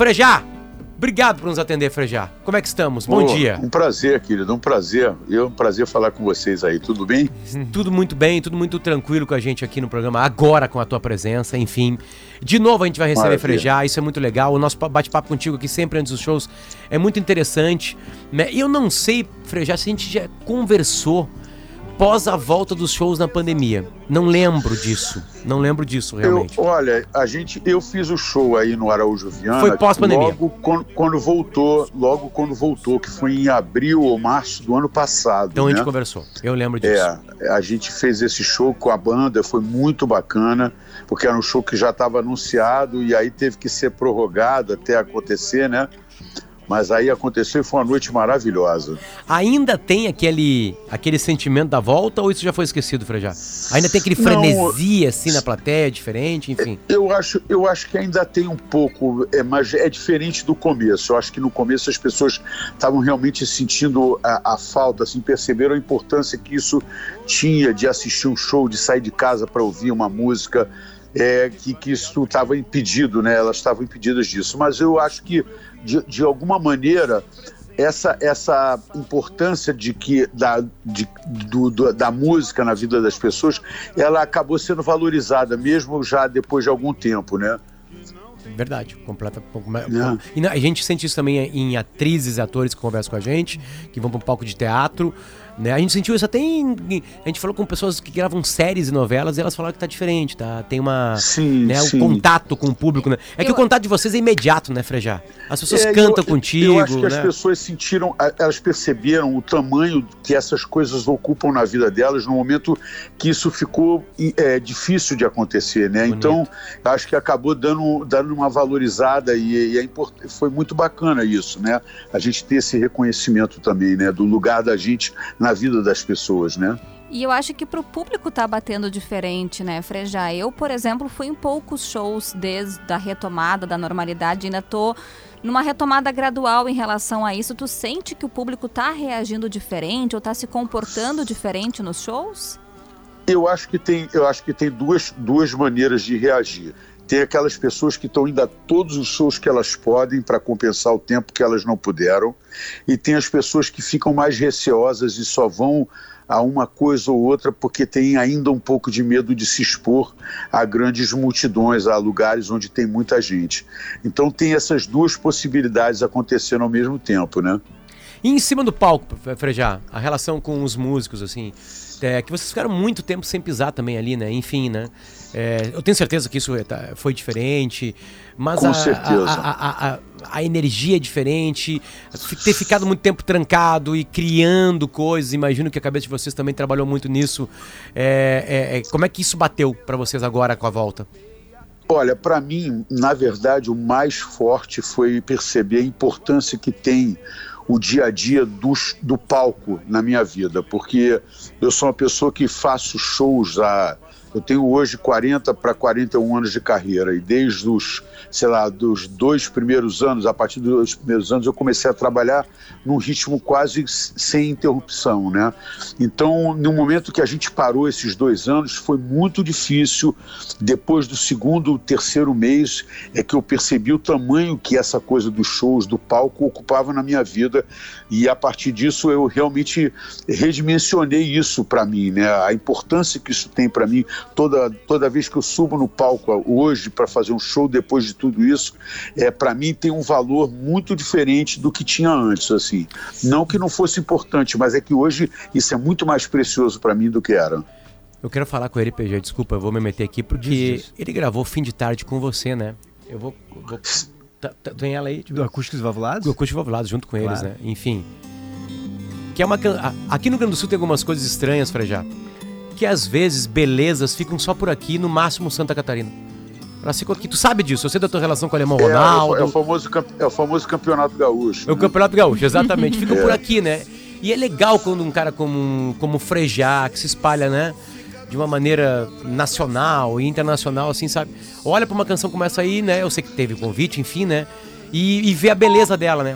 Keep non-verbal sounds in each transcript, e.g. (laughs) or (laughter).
Frejá, obrigado por nos atender, Frejá. Como é que estamos? Bom Pô, dia. Um prazer, querido, um prazer. Eu um prazer falar com vocês aí, tudo bem? Tudo muito bem, tudo muito tranquilo com a gente aqui no programa, agora com a tua presença, enfim. De novo a gente vai receber Maravilha. Frejá, isso é muito legal. O nosso pa- bate-papo contigo aqui sempre antes dos shows é muito interessante. Né? E eu não sei, Frejá, se a gente já conversou pós a volta dos shows na pandemia. Não lembro disso. Não lembro disso, Eu, realmente. olha, a gente, eu fiz o show aí no Araújo Viana. Foi pós-pandemia. Logo quando, quando voltou, logo quando voltou, que foi em abril ou março do ano passado. Então a né? gente conversou. Eu lembro disso. É, a gente fez esse show com a banda, foi muito bacana, porque era um show que já estava anunciado e aí teve que ser prorrogado até acontecer, né? Mas aí aconteceu e foi uma noite maravilhosa. Ainda tem aquele, aquele sentimento da volta ou isso já foi esquecido, Frejá? Ainda tem aquele Não, frenesi assim na plateia, diferente, enfim. Eu acho, eu acho que ainda tem um pouco, é, mas é diferente do começo. Eu acho que no começo as pessoas estavam realmente sentindo a, a falta, assim, perceberam a importância que isso tinha de assistir um show, de sair de casa para ouvir uma música, é, que, que isso estava impedido, né? Elas estavam impedidas disso. Mas eu acho que, de, de alguma maneira, essa, essa importância de que da, de, do- do- da música na vida das pessoas, ela acabou sendo valorizada, mesmo já depois de algum tempo, né? Verdade, completa. com- É. E a gente sente isso também em atrizes e atores que conversam com a gente, que vão para um palco de teatro. Né? A gente sentiu isso até em. A gente falou com pessoas que gravam séries e novelas e elas falaram que tá diferente, tá? Tem uma. Sim, né, sim. o contato com o público, né? É que Eu- o contato de vocês é imediato, né, Frejá? As pessoas É, cantam eu- contigo, Eu acho que né? as pessoas sentiram, elas perceberam o tamanho que essas coisas ocupam na vida delas no momento que isso ficou é, difícil de acontecer, né? Bonito. Então, acho que acabou dando, dando uma valorizada e, e é import- foi muito bacana isso, né? A gente ter esse reconhecimento também, né? Do lugar da gente na vida das pessoas, né? E eu acho que pro público tá batendo diferente, né, Frejá? Eu, por exemplo, fui em poucos shows desde a retomada da normalidade, ainda tô numa retomada gradual em relação a isso. Tu sente que o público tá reagindo diferente ou tá se comportando diferente nos shows? Eu acho que tem, eu acho que tem duas, duas maneiras de reagir. Tem aquelas pessoas que estão indo a todos os shows que elas podem para compensar o tempo que elas não puderam, e tem as pessoas que ficam mais receosas e só vão a uma coisa ou outra porque tem ainda um pouco de medo de se expor a grandes multidões, a lugares onde tem muita gente. Então tem essas duas possibilidades acontecendo ao mesmo tempo, né? E em cima do palco, Fre- Frejá, a relação com os músicos, assim, é, que vocês ficaram muito tempo sem pisar também ali, né? Enfim, né? É, eu tenho certeza que isso é, tá- foi diferente, mas Com a, certeza. A, a- a- energia é diferente, ter ficado muito tempo trancado e criando coisas, imagino que a cabeça de vocês também trabalhou muito nisso. É, é, é, como é que isso bateu pra vocês agora com a volta? Olha, para mim, na verdade, o mais forte foi perceber a importância que tem o dia a dia dos- do palco na minha vida, porque eu sou uma pessoa que faço shows há. Eu tenho hoje 40 para 41 anos de carreira e desde os, sei lá, dos dois primeiros anos, a partir dos dois primeiros anos, eu comecei a trabalhar num ritmo quase sem interrupção, né? Então, no momento que a gente parou esses dois anos, foi muito difícil. Depois do segundo, terceiro mês, é que eu percebi o tamanho que essa coisa dos shows, do palco, ocupava na minha vida. E a partir disso, eu realmente redimensionei isso para mim, né? A importância que isso tem para mim. Toda, toda vez que eu subo no palco hoje para fazer um show, depois de tudo isso, é para mim tem um valor muito diferente do que tinha antes, assim. Não que não fosse importante, mas é que hoje isso é muito mais precioso para mim do que era. Eu quero falar com ele, PG, desculpa, eu vou me meter aqui, porque ele gravou fim de tarde com você, né? Eu vou. vou tá- tá- tem ela aí? Do Acústicos Valvulados? Do Acústico Valvulado junto com eles, Claro. né? Enfim. Que é uma Aqui no Rio Grande do Sul tem algumas coisas estranhas, Frejá. Que às vezes belezas ficam só por aqui, no máximo Santa Catarina. Elas ficam aqui. Tu sabe disso, eu sei da tua relação com o Alemão É, Ronaldo. é, o famoso, é o famoso campeonato gaúcho. É o né? Campeonato Gaúcho, exatamente. Fica (laughs) É. por aqui, né? E é legal quando um cara como, como Frejá, que se espalha, né? De uma maneira nacional e internacional, assim, sabe? Olha pra uma canção como essa aí, né? Eu sei que teve convite, enfim, né? E, e vê a beleza dela, né?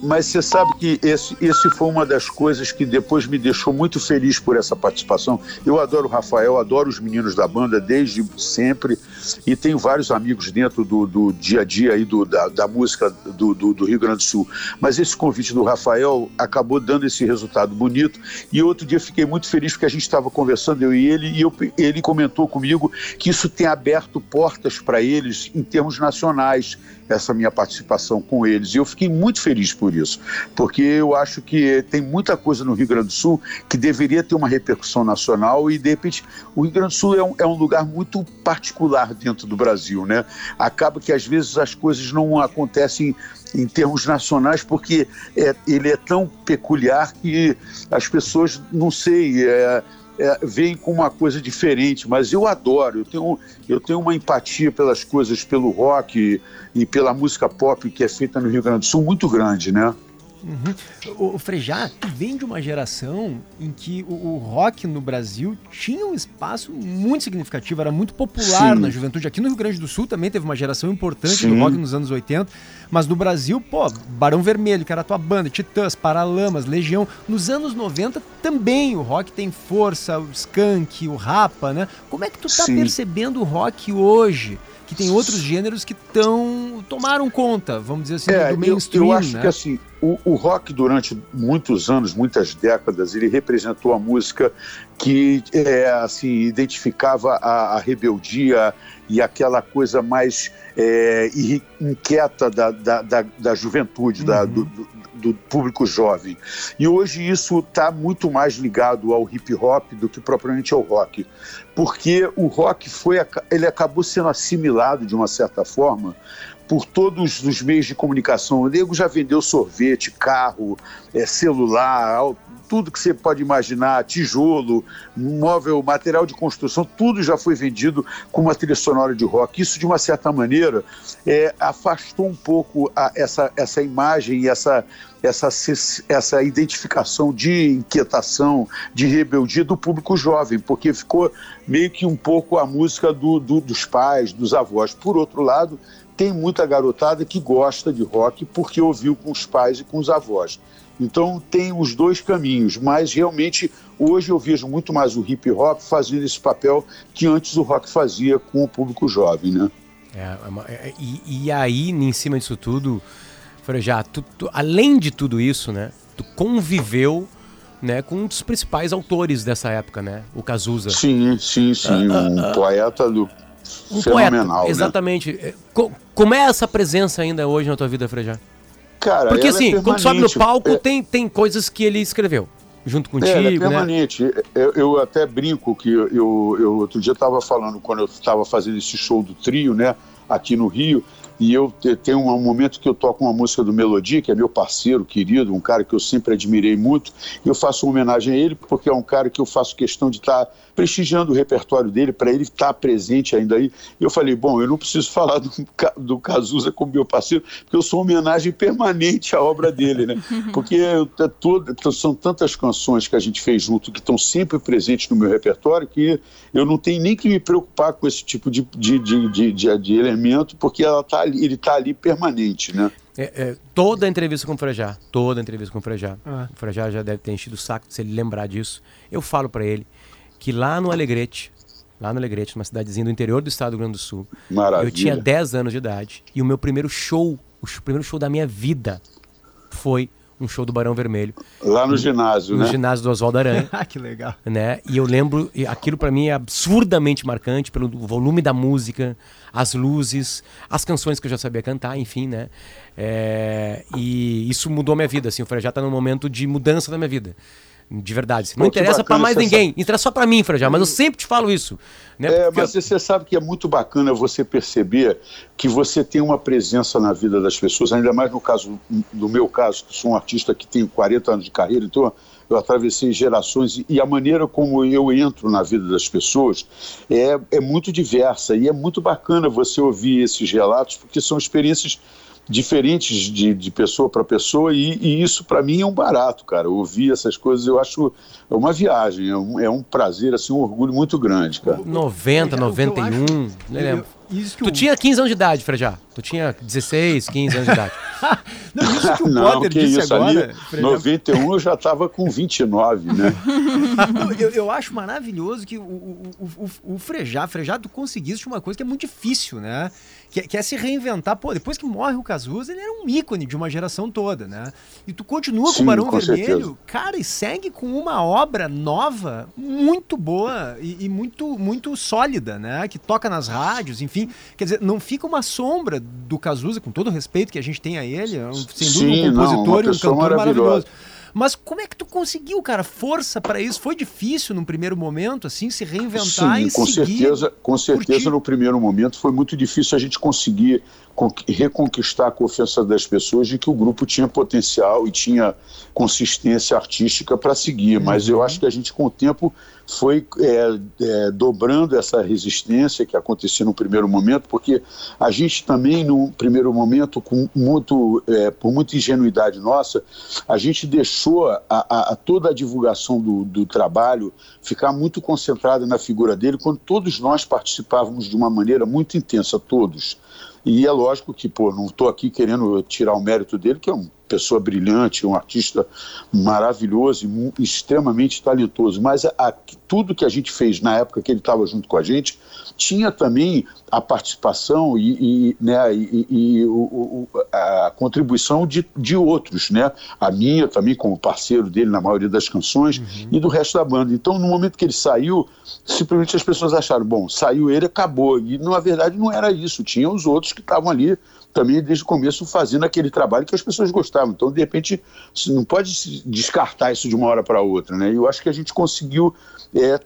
Mas você sabe que esse, esse foi uma das coisas que depois me deixou muito feliz por essa participação. Eu adoro o Rafael, adoro os meninos da banda desde sempre. E tenho vários amigos dentro do, do dia a dia aí do, da, da música do, do, do, Rio Grande do Sul. Mas esse convite do Rafael acabou dando esse resultado bonito e outro dia fiquei muito feliz porque a gente estava conversando, eu e ele, e eu, ele comentou comigo que isso tem aberto portas para eles em termos nacionais essa minha participação com eles. E eu fiquei muito feliz por isso, porque eu acho que tem muita coisa no Rio Grande do Sul que deveria ter uma repercussão nacional e, de repente, o Rio Grande do Sul é um, é um lugar muito particular dentro do Brasil, né? Acaba que, às vezes, as coisas não acontecem em termos nacionais, porque é, ele é tão peculiar que as pessoas, não sei, é, é, veem com uma coisa diferente, mas eu adoro, eu tenho, eu tenho uma empatia pelas coisas, pelo rock e pela música pop que é feita no Rio Grande do Sul muito grande, né? Uhum. O Frejá vem de uma geração em que o, o, rock no Brasil tinha um espaço muito significativo, era muito popular Sim. na juventude. Aqui no Rio Grande do Sul também teve uma geração importante Sim. do rock nos anos 80, mas no Brasil, pô, Barão Vermelho, que era a tua banda, Titãs, Paralamas, Legião. Nos anos 90 também o rock tem força, o Skank, o Rapa, né? Como é que tu tá Sim. percebendo o rock hoje? Que tem outros gêneros que tão, tomaram conta, vamos dizer assim, é, do mainstream. Eu, eu acho né? que assim, o, o, rock durante muitos anos, muitas décadas, ele representou a música que é, assim, identificava a, a rebeldia e aquela coisa mais é, inquieta da, da, da, da juventude, uhum. da, do, do, público jovem. E hoje isso está muito mais ligado ao hip hop do que propriamente ao rock, porque o rock foi, ele acabou sendo assimilado de uma certa forma por todos os meios de comunicação. O nego já vendeu sorvete, carro, é, celular, tudo que você pode imaginar, tijolo, móvel, material de construção, tudo já foi vendido com uma trilha sonora de rock. Isso, de uma certa maneira, é, afastou um pouco a, essa, essa imagem e essa, essa, essa identificação de inquietação, de rebeldia do público jovem, porque ficou meio que um pouco a música do, do, dos pais, dos avós. Por outro lado, tem muita garotada que gosta de rock porque ouviu com os pais e com os avós. Então tem os dois caminhos, mas realmente hoje eu vejo muito mais o hip hop fazendo esse papel que antes o rock fazia com o público jovem, né? É, é, é e, e, aí, em cima disso tudo, já tu, tu, além de tudo isso, né? Tu conviveu né, com um dos principais autores dessa época, né? O Cazuza. Sim, sim, sim. Ah, um ah, poeta do um fenomenal. Poeta, né? exatamente. Né? Como é essa presença ainda hoje na tua vida, Frejá? Cara, Porque é assim, é quando sobe no palco, é... tem, tem coisas que ele escreveu junto contigo, é, ela é né? permanente. Né? Eu, eu, até brinco que eu, eu outro dia estava falando, quando eu estava fazendo esse show do trio, né, aqui no Rio, e eu tenho um momento que eu toco uma música do Melodia, que é meu parceiro querido, um cara que eu sempre admirei muito, e eu faço uma homenagem a ele, porque é um cara que eu faço questão de estar tá prestigiando o repertório dele, para ele estar tá presente ainda aí. E eu falei, bom, eu não preciso falar do, do Cazuza como meu parceiro, porque eu sou uma homenagem permanente à obra dele, né? (laughs) Porque é todo, são tantas canções que a gente fez junto que estão sempre presentes no meu repertório que eu não tenho nem que me preocupar com esse tipo de, de, de, de, de elemento, porque ela tá ali, ele está ali permanente, né? É, é, toda a entrevista com o Frejá, toda a entrevista com o Frejá, ah. o Frejá já deve ter enchido o saco se ele lembrar disso. Eu falo para ele que lá no Alegrete, lá no Alegrete, numa cidadezinha do interior do estado do Rio Grande do Sul, Maravilha. eu tinha 10 anos de idade e o meu primeiro show, o primeiro show da minha vida foi um show do Barão Vermelho. Lá no ginásio, no né? No ginásio do Oswaldo Aranha. (laughs) Ah, que legal. Né? E eu lembro, aquilo para mim é absurdamente marcante pelo volume da música, as luzes, as canções que eu já sabia cantar, enfim, né? É, e isso mudou a minha vida, assim, o Frejá tá num momento de mudança da minha vida. De verdade. Não interessa para mais ninguém, sabe... interessa só para mim, Frejá, mas eu sempre te falo isso. Né? É, Porque... mas você sabe que é muito bacana você perceber que você tem uma presença na vida das pessoas, ainda mais no caso, no meu caso, que sou um artista que tem 40 anos de carreira, então eu atravessei gerações e a maneira como eu entro na vida das pessoas é, é muito diversa e é muito bacana você ouvir esses relatos, porque são experiências diferentes de, de pessoa para pessoa, e, e isso para mim é um barato, cara. Ouvir essas coisas eu acho é uma viagem, é um, é um prazer, assim, um orgulho muito grande, cara. 90, 91, nem lembro. Isso tu tinha 15 anos de idade, Frejá. Tu tinha 16, 15 anos de idade. (laughs) não, isso que o (laughs) não, Potter que disse isso, agora. Ali, 91 eu já estava com 29, né? (laughs) eu, eu acho maravilhoso que o, o, o, o Frejá, Frejá, tu conseguiste uma coisa que é muito difícil, né? Que, que, é se reinventar. Pô, depois que morre o Cazuza, ele era um ícone de uma geração toda, né? E tu continua Sim, com o Barão com Vermelho, certeza. cara, e segue com uma obra nova, muito boa e, e, muito, muito sólida, né? Que toca nas rádios, enfim. Quer dizer, não fica uma sombra do Cazuza, com todo o respeito que a gente tem a ele, é um, sem dúvida um compositor não, e um cantor maravilhoso. Mas como é que tu conseguiu, cara, força para isso? Foi difícil num primeiro momento, assim, se reinventar Sim, e com seguir certeza, com certeza no primeiro momento foi muito difícil a gente conseguir reconquistar a confiança das pessoas de que o grupo tinha potencial e tinha consistência artística para seguir. Uhum. Mas eu acho que a gente, com o tempo, foi é, é, dobrando essa resistência que acontecia no primeiro momento, porque a gente também, no primeiro momento, com muito, é, por muita ingenuidade nossa, a gente deixou a, a, a toda a divulgação do, do trabalho ficar muito concentrada na figura dele, quando todos nós participávamos de uma maneira muito intensa, todos. E é lógico que, pô, não estou aqui querendo tirar o mérito dele, que é uma pessoa brilhante, um artista maravilhoso e extremamente talentoso, mas a, a, tudo que a gente fez na época que ele estava junto com a gente tinha também a participação e, e né, e, e o, o, a contribuição de, de outros, né? A minha também como parceiro dele na maioria das canções uhum. e do resto da banda. Então, no momento que ele saiu, simplesmente as pessoas acharam, bom, saiu ele, acabou. E na verdade não era isso. Tinha os outros que estavam ali também desde o começo fazendo aquele trabalho que as pessoas gostavam. Então, de repente, não pode descartar isso de uma hora para outra, né? E eu acho que a gente conseguiu é,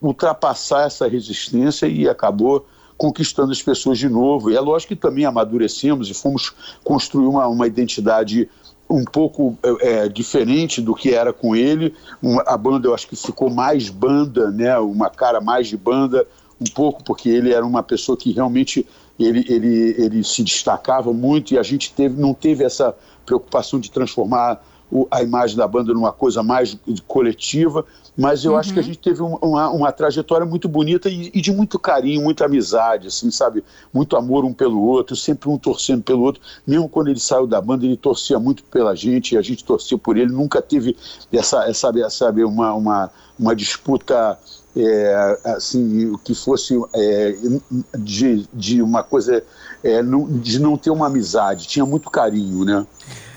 ultrapassar essa resistência e acabou conquistando as pessoas de novo. E é lógico que também amadurecemos e fomos construir uma, uma identidade um pouco é, é diferente do que era com ele. A banda eu acho que ficou mais banda, né? Uma cara mais de banda, um pouco porque ele era uma pessoa que realmente ele, ele, ele se destacava muito e a gente teve, não teve essa preocupação de transformar o, a imagem da banda numa coisa mais coletiva, mas eu uhum. acho que a uhum. gente teve uma, uma trajetória muito bonita e, e, de muito carinho, muita amizade, assim, sabe? Muito amor um pelo outro, sempre um torcendo pelo outro. Mesmo quando ele saiu da banda, ele torcia muito pela gente e a gente torcia por ele. Nunca teve essa, essa sabe, uma, uma, uma disputa é, assim, que fosse é, de, de uma coisa, é, de não ter uma amizade, tinha muito carinho, né?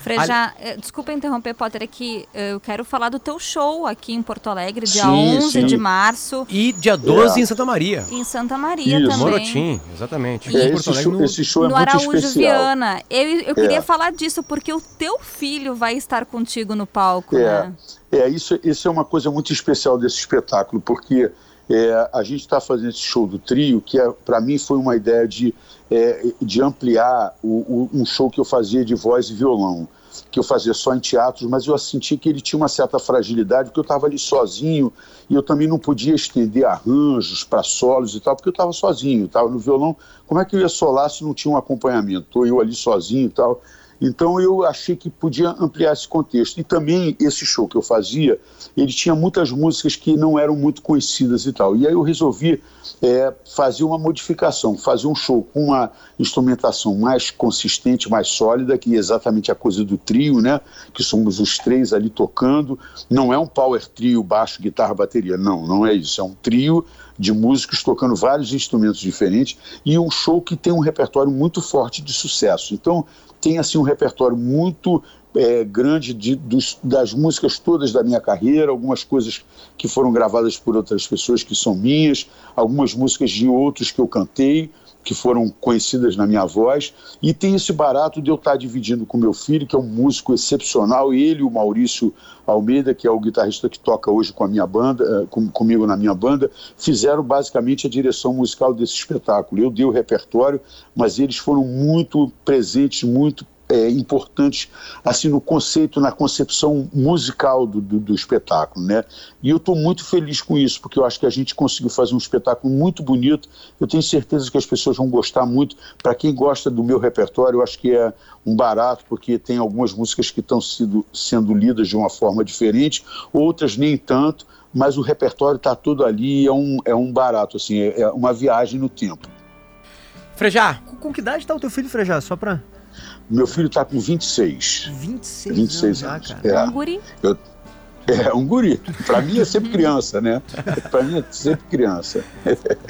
Freja, eh, desculpa interromper, Potter, é que eu quero falar do teu show aqui em Porto Alegre, dia sim, 11 sim. de março. E dia 12 é. em Santa Maria. Em Santa Maria Isso. também. Morotim, exatamente. É, esse, show, no, esse show é no muito Araújo especial. Viana. Eu, eu queria é. falar disso porque o teu filho vai estar contigo no palco, é. né? É, isso, isso é uma coisa muito especial desse espetáculo, porque é, a gente está fazendo esse show do trio, que é, para mim foi uma ideia de, é, de ampliar o, o, um show que eu fazia de voz e violão, que eu fazia só em teatros, mas eu senti que ele tinha uma certa fragilidade, porque eu estava ali sozinho e eu também não podia estender arranjos para solos e tal, porque eu estava sozinho, estava no violão. Como é que eu ia solar se não tinha um acompanhamento? Estou eu ali sozinho e tal. Então eu achei que podia ampliar esse contexto. E também esse show que eu fazia, ele tinha muitas músicas que não eram muito conhecidas e tal. E aí eu resolvi é, fazer uma modificação, fazer um show com uma instrumentação mais consistente, mais sólida, que é exatamente a coisa do trio, né? Que somos os três ali tocando. Não é um power trio, baixo, guitarra, bateria. Não, não é isso. É um trio de músicos tocando vários instrumentos diferentes e um show que tem um repertório muito forte de sucesso. Então, tem assim um repertório muito é, grande de, dos, das músicas todas da minha carreira, algumas coisas que foram gravadas por outras pessoas que são minhas, algumas músicas de outros que eu cantei, que foram conhecidas na minha voz, e tem esse barato de eu estar dividindo com meu filho, que é um músico excepcional, ele o Maurício Almeida, que é o guitarrista que toca hoje com a minha banda, eh, com, comigo na minha banda, fizeram basicamente a direção musical desse espetáculo. Eu dei o repertório, mas eles foram muito presentes, muito é, importantes assim no conceito, na concepção musical do, do, do espetáculo, né? E eu estou muito feliz com isso, porque eu acho que a gente conseguiu fazer um espetáculo muito bonito. Eu tenho certeza que as pessoas vão gostar muito. Para quem gosta do meu repertório, eu acho que é um barato, porque tem algumas músicas que estão sendo lidas de uma forma diferente, outras nem tanto, mas o repertório está tudo ali, é um, é um barato, assim, é, é uma viagem no tempo. Frejá, com, com que idade está o teu filho, Frejá? Só para meu filho está com 26. 26, 26 anos. Já, cara. É, um guri? Eu, é, um guri. Para mim é sempre criança, né? Para mim é sempre criança.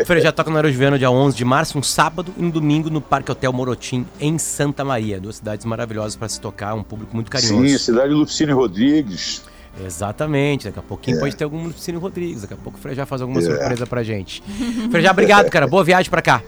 Freire já toca no Aeroviano dia 11 de março, um sábado e um domingo no Parque Hotel Morotim, em Santa Maria. Duas cidades maravilhosas para se tocar, um público muito carinhoso. Sim, cidade de Lupicínio Rodrigues. Exatamente, daqui a pouquinho é. pode ter algum Lupicínio Rodrigues, daqui a pouco o Frejá faz alguma é. surpresa pra gente. Frejá, obrigado, cara. Boa viagem para cá.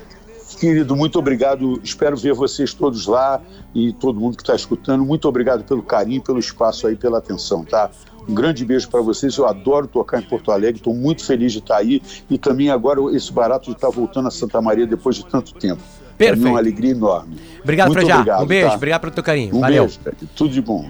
Querido, muito obrigado. Espero ver vocês todos lá e todo mundo que está escutando. Muito obrigado pelo carinho, pelo espaço aí, pela atenção, tá? Um grande beijo para vocês. Eu adoro tocar em Porto Alegre. Estou muito feliz de estar tá aí e também agora esse barato de estar tá voltando a Santa Maria depois de tanto tempo. Perfeito. É uma alegria enorme. Obrigado, Frejá. Um beijo. Tá? Obrigado pelo teu carinho. Um Valeu. beijo, tudo de bom.